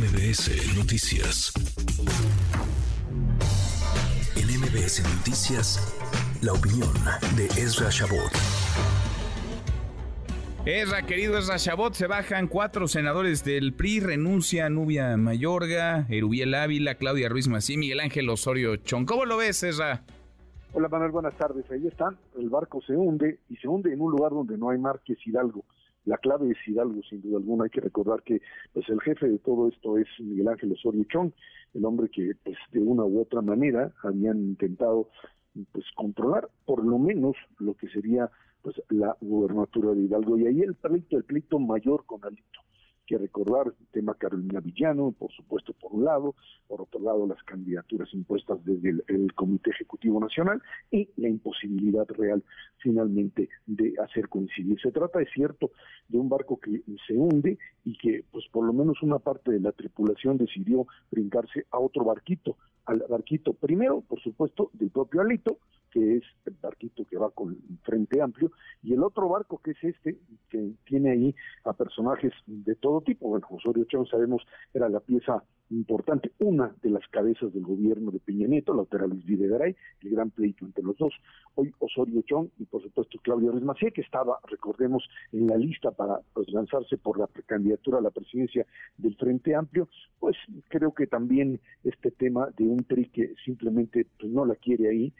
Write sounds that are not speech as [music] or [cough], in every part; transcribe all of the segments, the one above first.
MBS Noticias. En MBS Noticias, la opinión de Ezra Shabot. Ezra, querido Ezra Shabot, se bajan cuatro senadores del PRI, renuncia Nubia Mayorga, Erubiel Ávila, Claudia Ruiz Mací, Miguel Ángel Osorio Chong. ¿Cómo lo ves, Ezra? Hola Manuel, buenas tardes. Ahí están, el barco se hunde y se hunde en un lugar donde no hay mar que es Hidalgo. La clave es Hidalgo, sin duda alguna. Hay que recordar que pues el jefe de todo esto es Miguel Ángel Osorio Chong, el hombre que pues de una u otra manera habían intentado pues controlar por lo menos lo que sería pues la gubernatura de Hidalgo y ahí el pleito el pleito mayor con Alito que recordar el tema Carolina Villano, por supuesto, por un lado, por otro lado, las candidaturas impuestas desde el, Comité Ejecutivo Nacional y la imposibilidad real, finalmente, de hacer coincidir. Se trata, es cierto, de un barco que se hunde y que, pues, por lo menos una parte de la tripulación decidió brincarse a otro barquito, al barquito primero, por supuesto, del propio Alito, que es el barquito que va con Frente Amplio, y el otro barco que es este, que tiene ahí a personajes de todo tipo. Bueno, Osorio Chong sabemos era la pieza importante, una de las cabezas del gobierno de Peña Nieto, la otra Luis Videgaray, el gran pleito entre los dos. Hoy Osorio Chong y por supuesto Claudio Ruiz Macía, que estaba, recordemos, en la lista para pues, lanzarse por la precandidatura a la presidencia del Frente Amplio, pues creo que también este tema de un PRI que simplemente pues, no la quiere ahí,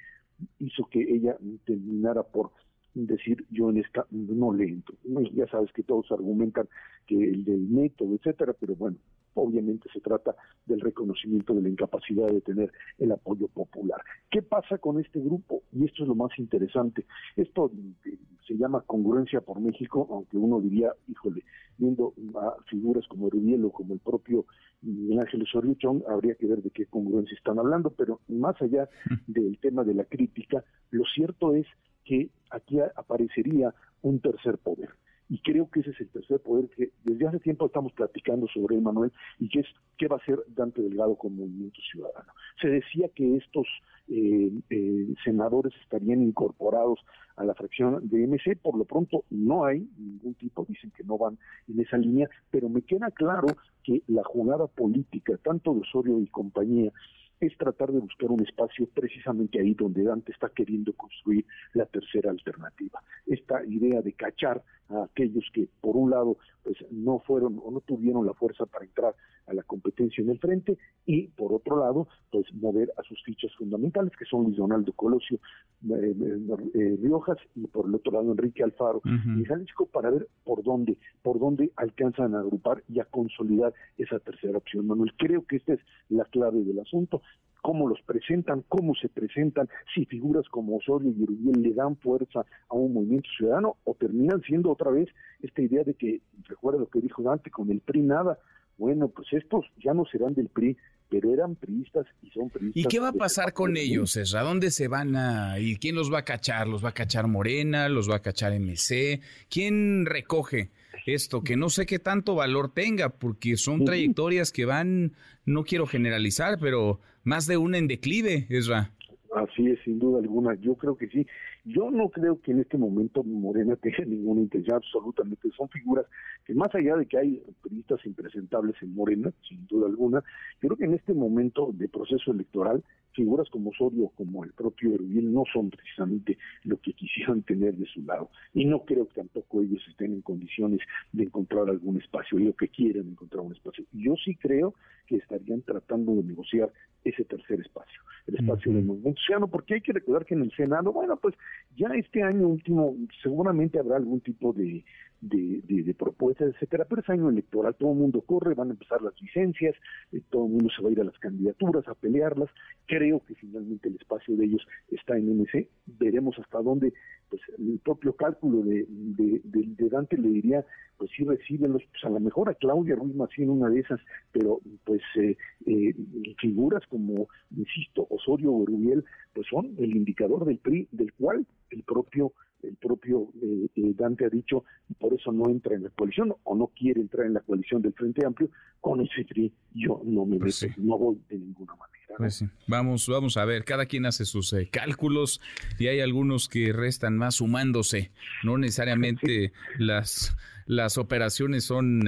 hizo que ella terminara por decir yo en esta no le entro. Ya sabes que todos argumentan que el del método, etcétera, pero bueno, obviamente se trata del reconocimiento de la incapacidad de tener el apoyo popular. ¿Qué pasa con este grupo? Y esto es lo más interesante. Esto eh, se llama congruencia por México, aunque uno diría, híjole, viendo a figuras como Erubiel o como el propio Miguel Ángel Osorio habría que ver de qué congruencia están hablando, pero más allá del tema de la crítica, lo cierto es que aquí aparecería un tercer poder. Y creo que ese es el tercer poder que desde hace tiempo estamos platicando sobre él, Manuel, y que es qué va a hacer Dante Delgado con Movimiento Ciudadano. Se decía que estos eh, eh, senadores estarían incorporados a la fracción de MC, por lo pronto no hay ningún tipo, dicen que no van en esa línea, pero me queda claro que la jugada política, tanto de Osorio y compañía, es tratar de buscar un espacio precisamente ahí donde Dante está queriendo construir la tercera alternativa. Esta idea de cachar a aquellos que, por un lado, pues no fueron o no tuvieron la fuerza para entrar a la competencia en el frente y, por otro lado, pues mover a sus fichas fundamentales, que son Luis Donaldo Colosio eh, eh, eh, Riojas y, por el otro lado, Enrique Alfaro y Jalisco, para ver por dónde, por dónde alcanzan a agrupar y a consolidar esa tercera opción. Manuel, creo que esta es la clave del asunto cómo los presentan, cómo se presentan, si figuras como Osorio y Uriel le dan fuerza a un movimiento ciudadano o terminan siendo otra vez esta idea de que, recuerda lo que dijo Dante, con el PRI nada, bueno, pues estos ya no serán del PRI, pero eran priistas y son priistas. ¿Y qué va a pasar con ellos, ¿A ¿Dónde se van a ir? ¿Quién los va a cachar? ¿Los va a cachar Morena? ¿Los va a cachar MC? ¿Quién recoge esto? Que no sé qué tanto valor tenga, porque son trayectorias que van, no quiero generalizar, pero más de una en declive, Esra. Así es, sin duda alguna. Yo creo que sí. Yo no creo que en este momento Morena [laughs] tenga ninguna intención, absolutamente. Son figuras que más allá de que hay periodistas impresentables en Morena, sin duda alguna, yo creo que en este momento de proceso electoral, figuras como Osorio, como el propio Erubiel, no son precisamente lo que quisieran tener de su lado. Y no creo que tampoco ellos estén en condiciones de encontrar algún espacio, y lo que quieran encontrar un espacio. Yo sí creo que estarían tratando de negociar ese tercer espacio, el espacio del movimiento ciudadano, porque hay que recordar que en el Senado, bueno, pues ya este año último seguramente habrá algún tipo de, de, de, propuestas, etcétera, pero es año electoral, todo el mundo corre, van a empezar las licencias, eh, todo el mundo se va a ir a las candidaturas, a pelearlas, creo que finalmente el espacio de ellos está en MC, veremos hasta dónde, pues el propio cálculo de, de, de Dante le diría, pues sí reciben los, pues a lo mejor a Claudia Ruiz Macín una de esas, pero pues eh, eh, figuras como, insisto, Osorio o Rubiel, pues son el indicador del PRI, del cual el propio el propio eh, eh, Dante ha dicho por eso no entra en la coalición o no quiere entrar en la coalición del Frente Amplio con ese PRI yo no me pues no voy de ninguna manera pues vamos vamos a ver cada quien hace sus eh, cálculos y hay algunos que restan más sumándose. No necesariamente [laughs] las las operaciones son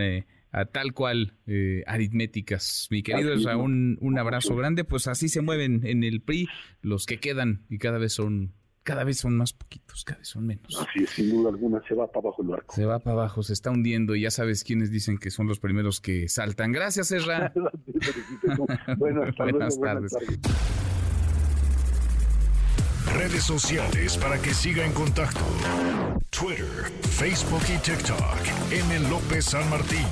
a tal cual eh, aritméticas. Mi querido es un, un abrazo grande, pues así se mueven en el PRI los que quedan y cada vez son cada vez son más poquitos, cada vez son menos. Así es, sin duda alguna, se va para abajo el barco. Se va para abajo, se está hundiendo y ya sabes quiénes dicen que son los primeros que saltan. Gracias, [laughs] hasta buenas, tardes. Redes sociales para que siga en contacto: Twitter, Facebook y TikTok. M. López San Martín.